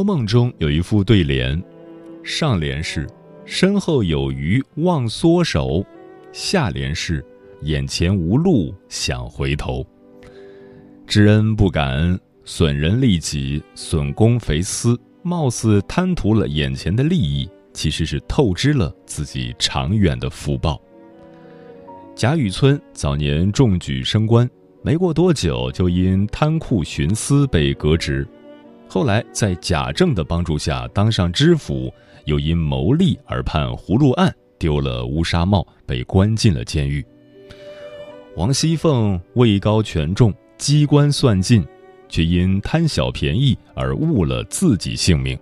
红楼梦》中有一副对联，上联是“身后有余忘缩手”，下联是“眼前无路想回头”。知恩不感恩，损人利己，损公肥私，貌似贪图了眼前的利益，其实是透支了自己长远的福报。贾雨村早年中举升官，没过多久就因贪酷徇私被革职。后来在贾政的帮助下当上知府，又因谋利而判葫芦案，丢了乌纱帽，被关进了监狱。王熙凤位高权重，机关算尽，却因贪小便宜而误了自己性命。《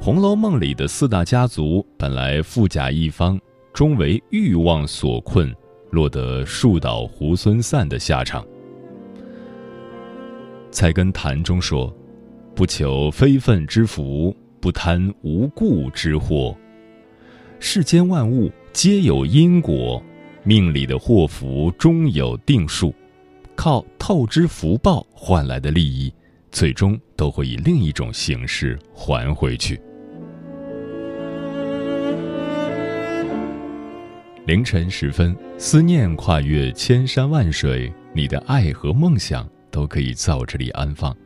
红楼梦》里的四大家族本来富甲一方，终为欲望所困，落得树倒猢狲散的下场。菜根谭中说。不求非分之福，不贪无故之祸。世间万物皆有因果，命里的祸福终有定数。靠透支福报换来的利益，最终都会以另一种形式还回去。凌晨时分，思念跨越千山万水，你的爱和梦想都可以在我这里安放。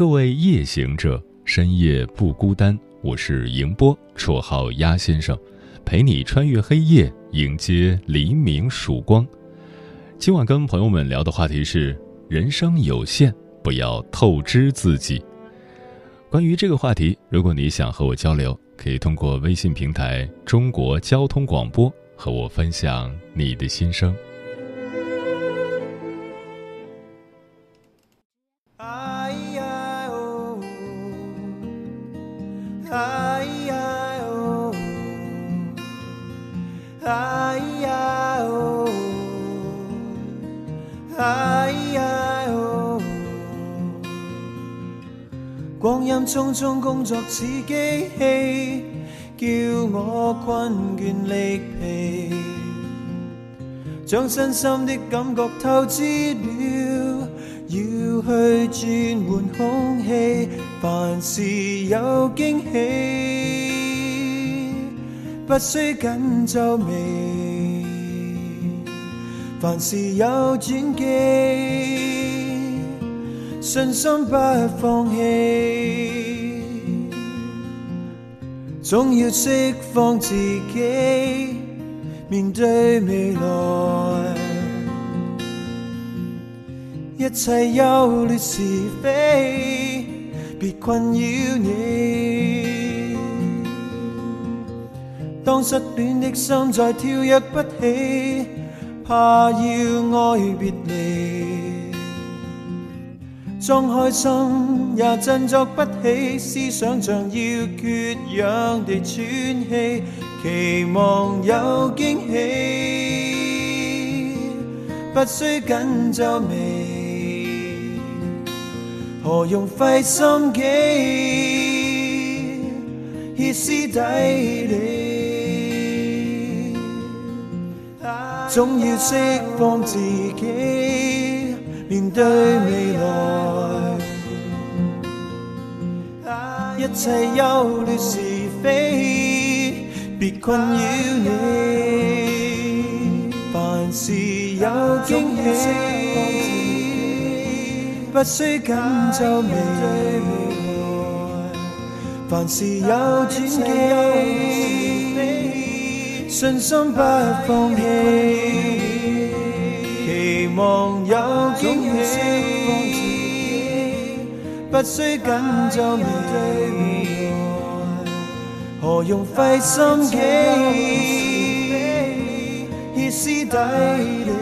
各位夜行者，深夜不孤单。我是迎波，绰号鸭先生，陪你穿越黑夜，迎接黎明曙光。今晚跟朋友们聊的话题是：人生有限，不要透支自己。关于这个话题，如果你想和我交流，可以通过微信平台“中国交通广播”和我分享你的心声。中工作似机器，叫我困倦力疲，将身心的感觉透支了，要去转换空气，凡事有惊喜，不需紧皱眉，凡事有转机，信心不放弃。总要释放自己，面对未来，一切忧虑是非，别困扰你。当失恋的心再跳跃不起，怕要爱别离。装开心也振作不起，思想像要缺氧地喘气，期望有惊喜，不需紧皱眉，何用费心机歇斯底里，总要释放自己。面对未来，一切忧虑是非，别困扰你。凡事有惊喜，不需緊皺眉。凡事有轉機，信心不放棄，期望有惊喜，不需紧皱眉对未来，何用费心机？歇斯底里。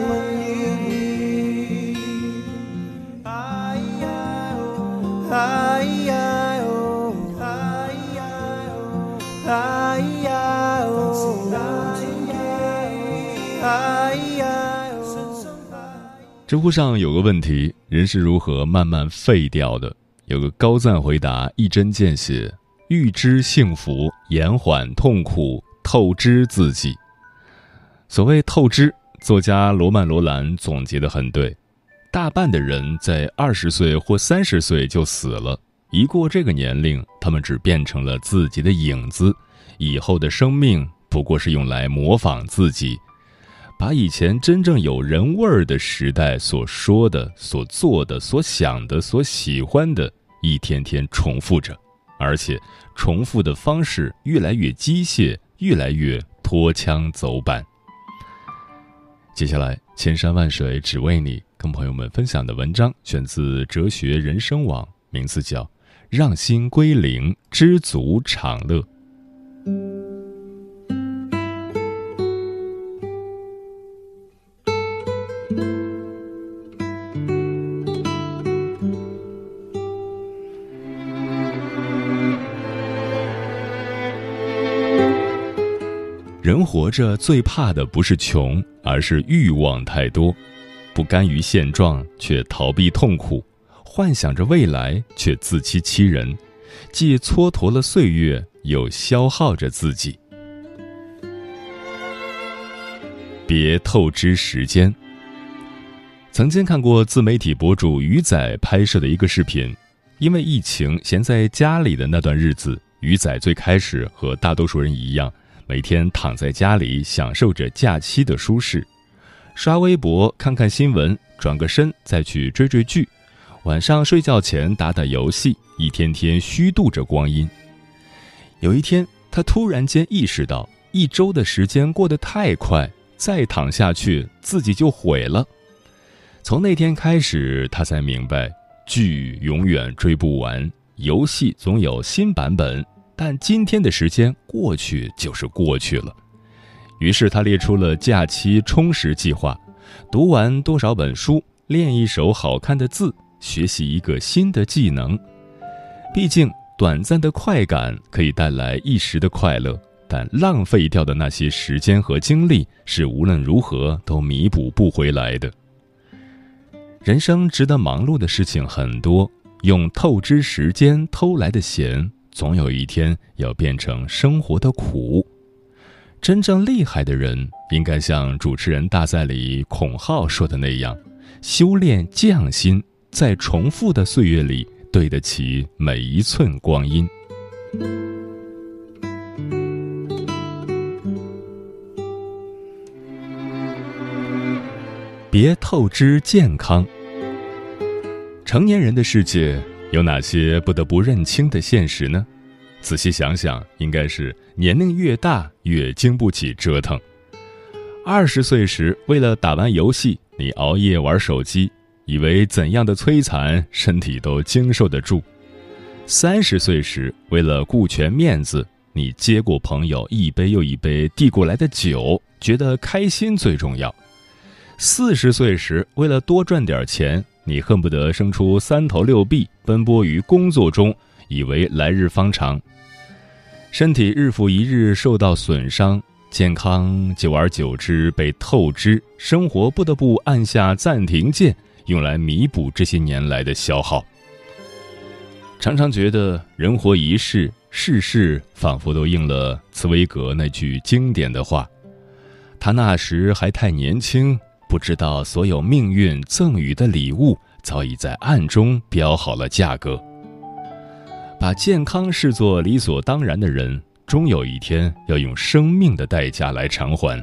知乎上有个问题：人是如何慢慢废掉的？有个高赞回答一针见血。预知幸福，延缓痛苦，透支自己。所谓透支，作家罗曼·罗兰总结的很对：大半的人在二十岁或三十岁就死了，一过这个年龄，他们只变成了自己的影子，以后的生命不过是用来模仿自己，把以前真正有人味儿的时代所说的、所做的、所想的、所喜欢的，一天天重复着。而且，重复的方式越来越机械，越来越脱枪走板。接下来，千山万水只为你，跟朋友们分享的文章选自哲学人生网，名字叫《让心归零，知足常乐》。人活着最怕的不是穷，而是欲望太多，不甘于现状却逃避痛苦，幻想着未来却自欺欺人，既蹉跎了岁月，又消耗着自己。别透支时间。曾经看过自媒体博主鱼仔拍摄的一个视频，因为疫情闲在家里的那段日子，鱼仔最开始和大多数人一样。每天躺在家里享受着假期的舒适，刷微博看看新闻，转个身再去追追剧，晚上睡觉前打打游戏，一天天虚度着光阴。有一天，他突然间意识到，一周的时间过得太快，再躺下去自己就毁了。从那天开始，他才明白，剧永远追不完，游戏总有新版本。但今天的时间过去就是过去了，于是他列出了假期充实计划：读完多少本书，练一手好看的字，学习一个新的技能。毕竟，短暂的快感可以带来一时的快乐，但浪费掉的那些时间和精力是无论如何都弥补不回来的。人生值得忙碌的事情很多，用透支时间偷来的闲。总有一天要变成生活的苦。真正厉害的人，应该像主持人大赛里孔浩说的那样，修炼匠心，在重复的岁月里对得起每一寸光阴。别透支健康。成年人的世界。有哪些不得不认清的现实呢？仔细想想，应该是年龄越大越经不起折腾。二十岁时，为了打完游戏，你熬夜玩手机，以为怎样的摧残身体都经受得住；三十岁时，为了顾全面子，你接过朋友一杯又一杯递过来的酒，觉得开心最重要；四十岁时，为了多赚点钱。你恨不得生出三头六臂，奔波于工作中，以为来日方长。身体日复一日受到损伤，健康久而久之被透支，生活不得不按下暂停键，用来弥补这些年来的消耗。常常觉得人活一世，世事仿佛都应了茨威格那句经典的话：“他那时还太年轻。”不知道所有命运赠予的礼物，早已在暗中标好了价格。把健康视作理所当然的人，终有一天要用生命的代价来偿还。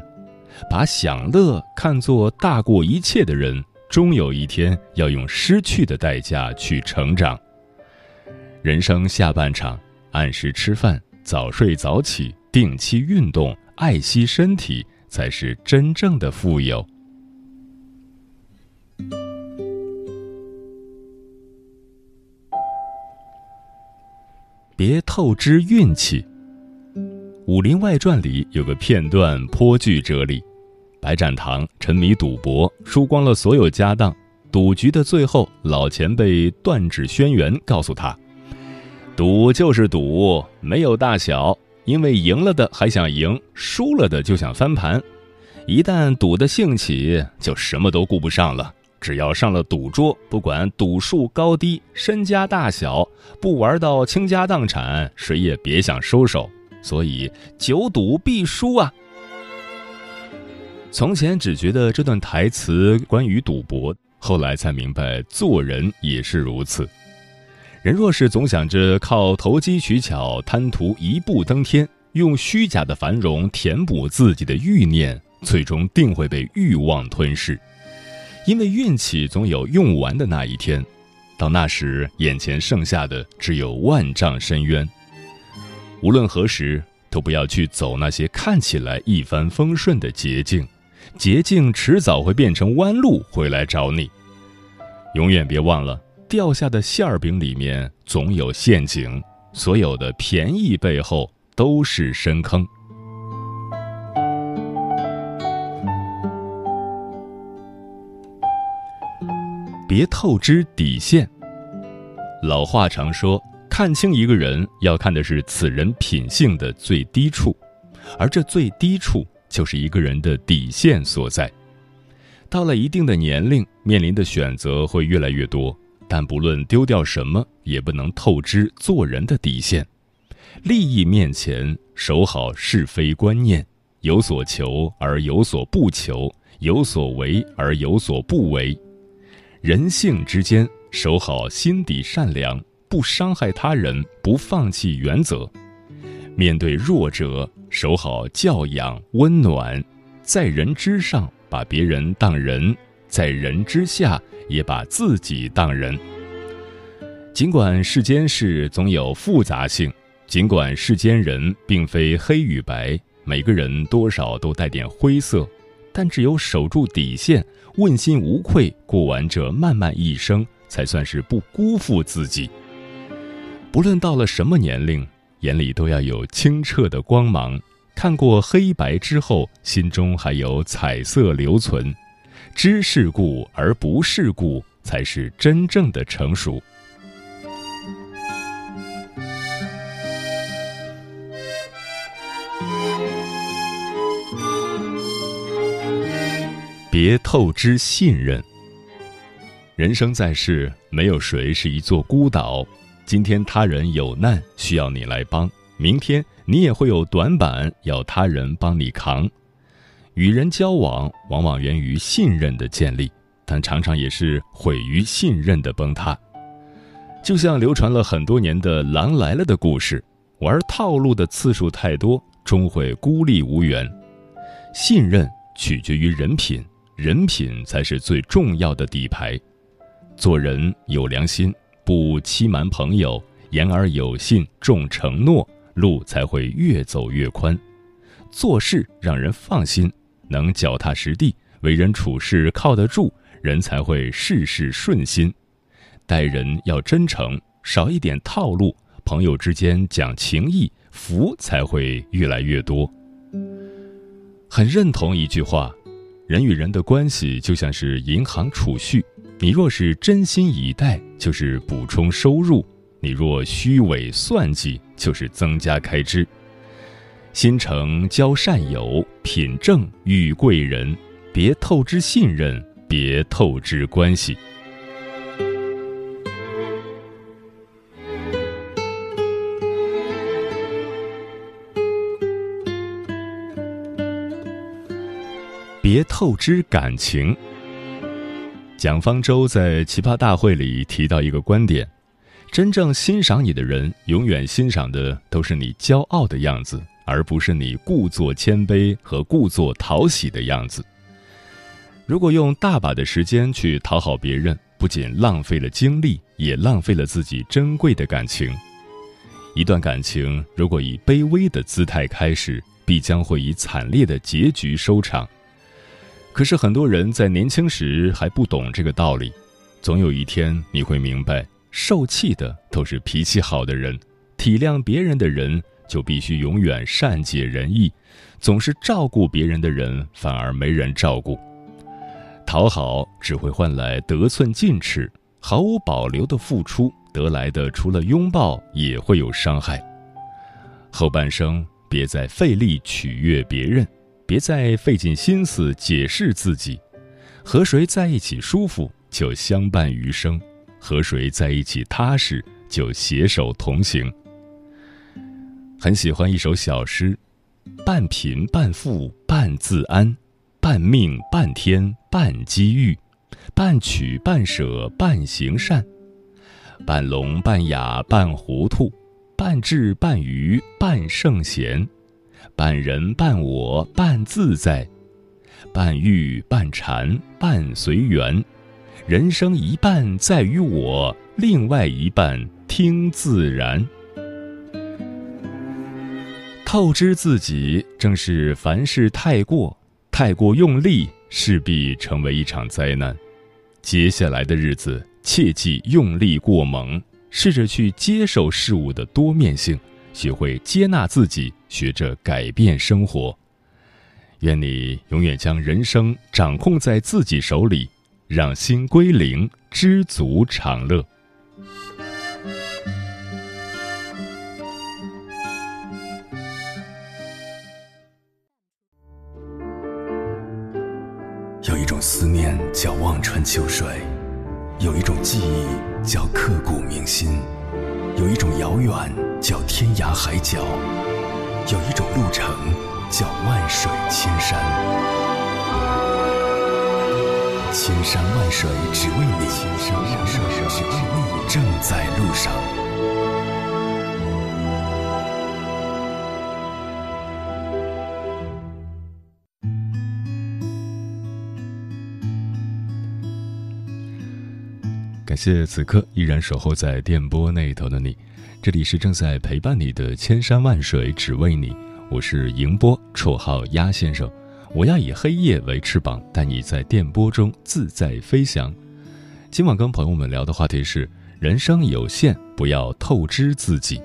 把享乐看作大过一切的人，终有一天要用失去的代价去成长。人生下半场，按时吃饭，早睡早起，定期运动，爱惜身体，才是真正的富有。别透支运气。《武林外传》里有个片段颇具哲理：白展堂沉迷赌博，输光了所有家当。赌局的最后，老前辈断指轩辕告诉他：“赌就是赌，没有大小，因为赢了的还想赢，输了的就想翻盘。一旦赌的兴起，就什么都顾不上了。”只要上了赌桌，不管赌术高低、身家大小，不玩到倾家荡产，谁也别想收手。所以，久赌必输啊！从前只觉得这段台词关于赌博，后来才明白，做人也是如此。人若是总想着靠投机取巧、贪图一步登天，用虚假的繁荣填补自己的欲念，最终定会被欲望吞噬。因为运气总有用完的那一天，到那时，眼前剩下的只有万丈深渊。无论何时，都不要去走那些看起来一帆风顺的捷径，捷径迟早会变成弯路回来找你。永远别忘了，掉下的馅儿饼里面总有陷阱，所有的便宜背后都是深坑。别透支底线。老话常说，看清一个人要看的是此人品性的最低处，而这最低处就是一个人的底线所在。到了一定的年龄，面临的选择会越来越多，但不论丢掉什么，也不能透支做人的底线。利益面前，守好是非观念，有所求而有所不求，有所为而有所不为。人性之间，守好心底善良，不伤害他人，不放弃原则。面对弱者，守好教养温暖，在人之上把别人当人，在人之下也把自己当人。尽管世间事总有复杂性，尽管世间人并非黑与白，每个人多少都带点灰色，但只有守住底线。问心无愧过完这漫漫一生，才算是不辜负自己。不论到了什么年龄，眼里都要有清澈的光芒。看过黑白之后，心中还有彩色留存。知世故而不世故，才是真正的成熟。别透支信任。人生在世，没有谁是一座孤岛。今天他人有难需要你来帮，明天你也会有短板要他人帮你扛。与人交往，往往源于信任的建立，但常常也是毁于信任的崩塌。就像流传了很多年的《狼来了》的故事，玩套路的次数太多，终会孤立无援。信任取决于人品。人品才是最重要的底牌，做人有良心，不欺瞒朋友，言而有信，重承诺，路才会越走越宽。做事让人放心，能脚踏实地，为人处事靠得住，人才会事事顺心。待人要真诚，少一点套路，朋友之间讲情义，福才会越来越多。很认同一句话。人与人的关系就像是银行储蓄，你若是真心以待，就是补充收入；你若虚伪算计，就是增加开支。心诚交善友，品正遇贵人，别透支信任，别透支关系。别透支感情。蒋方舟在奇葩大会里提到一个观点：真正欣赏你的人，永远欣赏的都是你骄傲的样子，而不是你故作谦卑和故作讨喜的样子。如果用大把的时间去讨好别人，不仅浪费了精力，也浪费了自己珍贵的感情。一段感情如果以卑微的姿态开始，必将会以惨烈的结局收场。可是很多人在年轻时还不懂这个道理，总有一天你会明白，受气的都是脾气好的人，体谅别人的人就必须永远善解人意，总是照顾别人的人反而没人照顾。讨好只会换来得寸进尺，毫无保留的付出得来的除了拥抱也会有伤害。后半生。别再费力取悦别人，别再费尽心思解释自己。和谁在一起舒服，就相伴余生；和谁在一起踏实，就携手同行。很喜欢一首小诗：半贫半富半自安，半命半天半机遇，半取半舍半行善，半聋半哑半糊涂。半智半愚半圣贤，半人半我半自在，半欲半禅半随缘。人生一半在于我，另外一半听自然。透支自己，正是凡事太过，太过用力，势必成为一场灾难。接下来的日子，切忌用力过猛。试着去接受事物的多面性，学会接纳自己，学着改变生活。愿你永远将人生掌控在自己手里，让心归零，知足常乐。有一种思念叫望穿秋水。有一种记忆叫刻骨铭心，有一种遥远叫天涯海角，有一种路程叫万水千山。千山万水只为你，千山万水只为你，正在路上。感谢此刻依然守候在电波那头的你，这里是正在陪伴你的千山万水只为你，我是迎波，绰号鸭先生。我要以黑夜为翅膀，带你在电波中自在飞翔。今晚跟朋友们聊的话题是：人生有限，不要透支自己。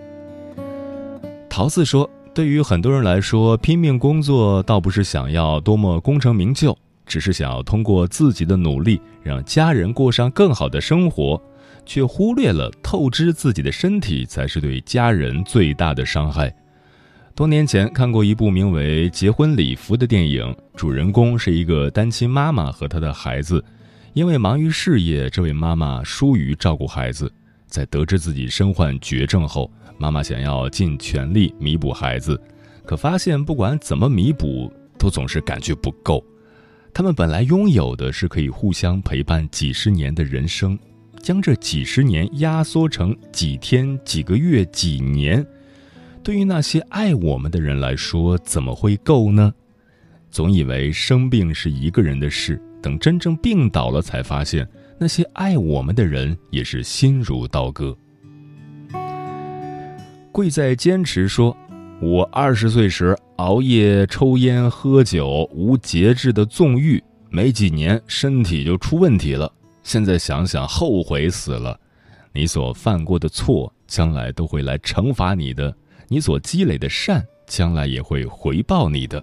桃子说，对于很多人来说，拼命工作倒不是想要多么功成名就。只是想要通过自己的努力让家人过上更好的生活，却忽略了透支自己的身体才是对家人最大的伤害。多年前看过一部名为《结婚礼服》的电影，主人公是一个单亲妈妈和她的孩子。因为忙于事业，这位妈妈疏于照顾孩子。在得知自己身患绝症后，妈妈想要尽全力弥补孩子，可发现不管怎么弥补，都总是感觉不够。他们本来拥有的是可以互相陪伴几十年的人生，将这几十年压缩成几天、几个月、几年，对于那些爱我们的人来说，怎么会够呢？总以为生病是一个人的事，等真正病倒了，才发现那些爱我们的人也是心如刀割。贵在坚持说。我二十岁时熬夜、抽烟、喝酒，无节制的纵欲，没几年身体就出问题了。现在想想，后悔死了。你所犯过的错，将来都会来惩罚你的；你所积累的善，将来也会回报你的。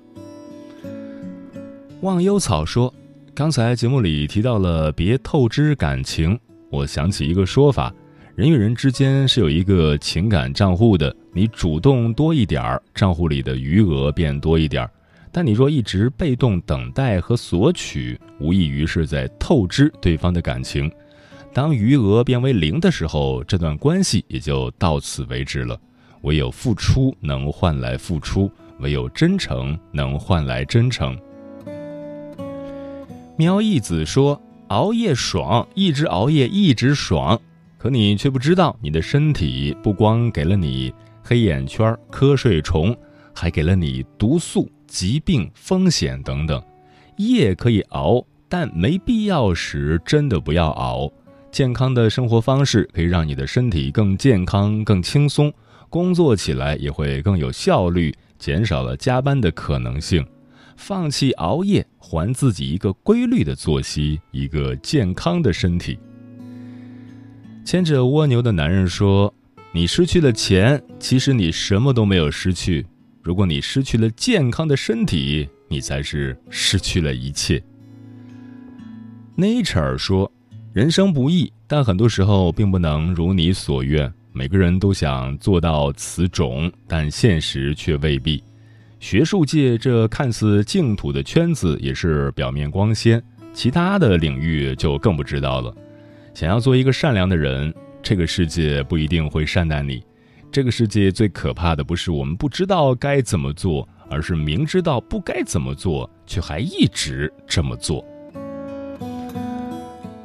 忘忧草说：“刚才节目里提到了别透支感情，我想起一个说法。”人与人之间是有一个情感账户的，你主动多一点儿，账户里的余额便多一点儿；但你若一直被动等待和索取，无异于是在透支对方的感情。当余额变为零的时候，这段关系也就到此为止了。唯有付出能换来付出，唯有真诚能换来真诚。喵一子说：“熬夜爽，一直熬夜一直爽。”可你却不知道，你的身体不光给了你黑眼圈、瞌睡虫，还给了你毒素、疾病风险等等。夜可以熬，但没必要时真的不要熬。健康的生活方式可以让你的身体更健康、更轻松，工作起来也会更有效率，减少了加班的可能性。放弃熬夜，还自己一个规律的作息，一个健康的身体。牵着蜗牛的男人说：“你失去了钱，其实你什么都没有失去。如果你失去了健康的身体，你才是失去了一切。” Nature 说。人生不易，但很多时候并不能如你所愿。每个人都想做到此种，但现实却未必。学术界这看似净土的圈子也是表面光鲜，其他的领域就更不知道了。想要做一个善良的人，这个世界不一定会善待你。这个世界最可怕的不是我们不知道该怎么做，而是明知道不该怎么做，却还一直这么做。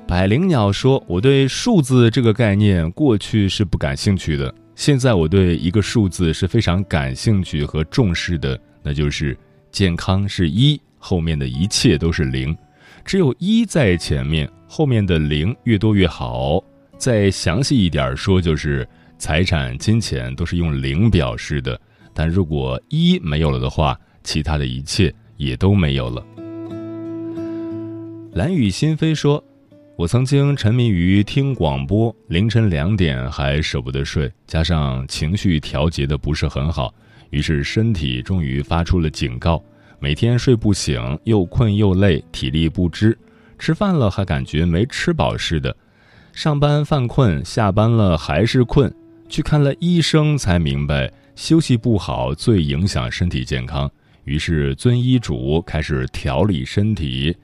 百灵鸟说：“我对数字这个概念过去是不感兴趣的，现在我对一个数字是非常感兴趣和重视的，那就是健康是一，后面的一切都是零，只有一在前面，后面的零越多越好。再详细一点说，就是财产、金钱都是用零表示的，但如果一没有了的话，其他的一切也都没有了。”蓝雨心飞说。我曾经沉迷于听广播，凌晨两点还舍不得睡，加上情绪调节的不是很好，于是身体终于发出了警告：每天睡不醒，又困又累，体力不支，吃饭了还感觉没吃饱似的，上班犯困，下班了还是困，去看了医生才明白休息不好最影响身体健康，于是遵医嘱开始调理身体。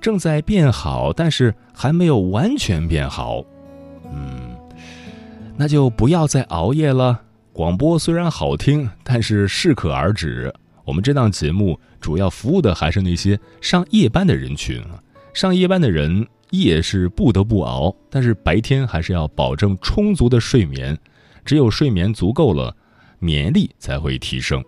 正在变好，但是还没有完全变好。嗯，那就不要再熬夜了。广播虽然好听，但是适可而止。我们这档节目主要服务的还是那些上夜班的人群啊。上夜班的人夜是不得不熬，但是白天还是要保证充足的睡眠。只有睡眠足够了，免疫力才会提升。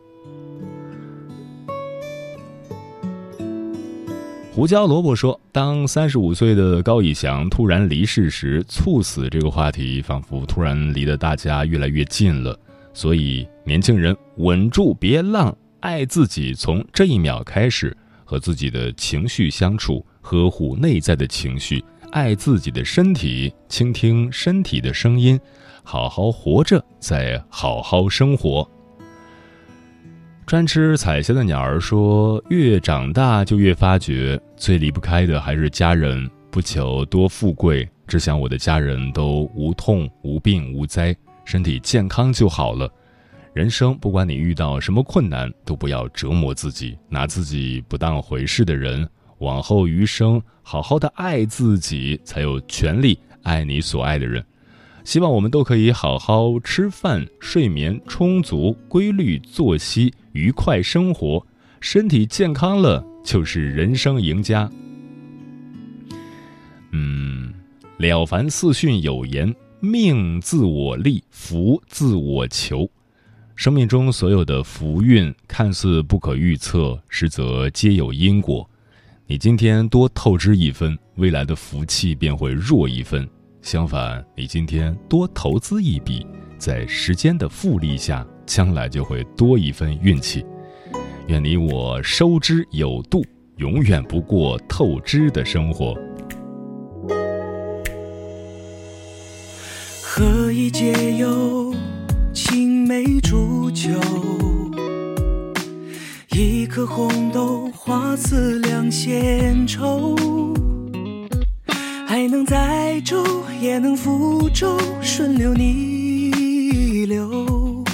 胡椒萝卜说：“当三十五岁的高以翔突然离世时，猝死这个话题仿佛突然离得大家越来越近了。所以，年轻人稳住，别浪，爱自己，从这一秒开始，和自己的情绪相处，呵护内在的情绪，爱自己的身体，倾听身体的声音，好好活着，再好好生活。”专吃彩霞的鸟儿说：“越长大就越发觉，最离不开的还是家人。不求多富贵，只想我的家人都无痛无病无灾，身体健康就好了。人生不管你遇到什么困难，都不要折磨自己，拿自己不当回事的人。往后余生，好好的爱自己，才有权利爱你所爱的人。”希望我们都可以好好吃饭、睡眠充足、规律作息、愉快生活，身体健康了就是人生赢家。嗯，了凡四训有言：“命自我立，福自我求。”生命中所有的福运看似不可预测，实则皆有因果。你今天多透支一分，未来的福气便会弱一分。相反，你今天多投资一笔，在时间的复利下，将来就会多一份运气。愿你我收支有度，永远不过透支的生活。何以解忧，青梅煮酒，一颗红豆，花似两线愁。能载舟，也能覆舟，顺流逆流，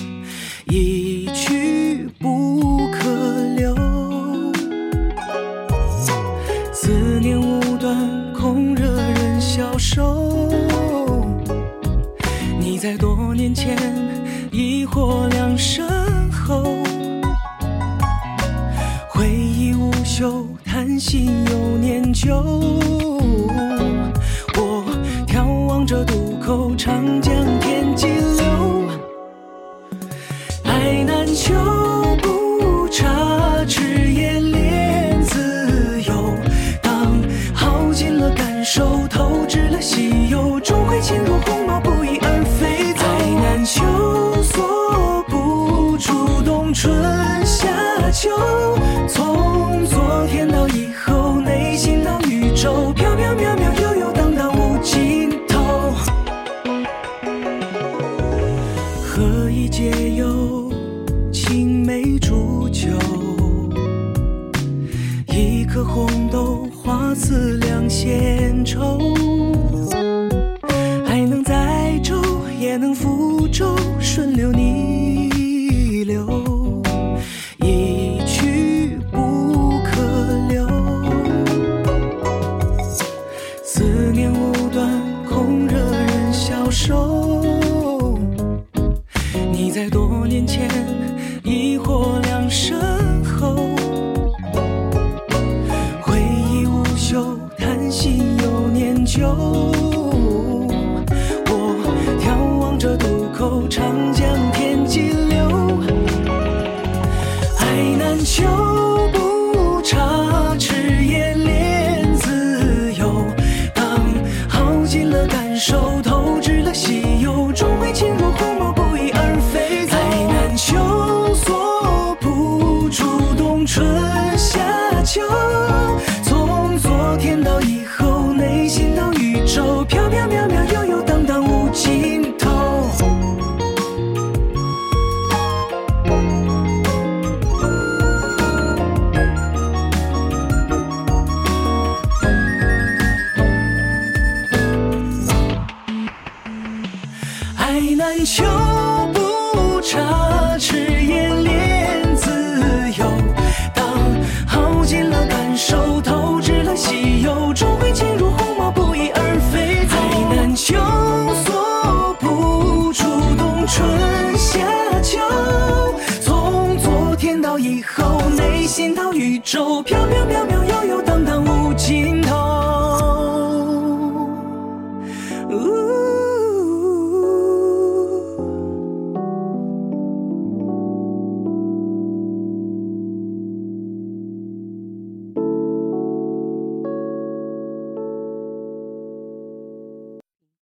一去不可留。思念无端，空惹人消瘦。你在多年前已或两身后，回忆无休，叹息又念旧。失了西游。在多年前手飘。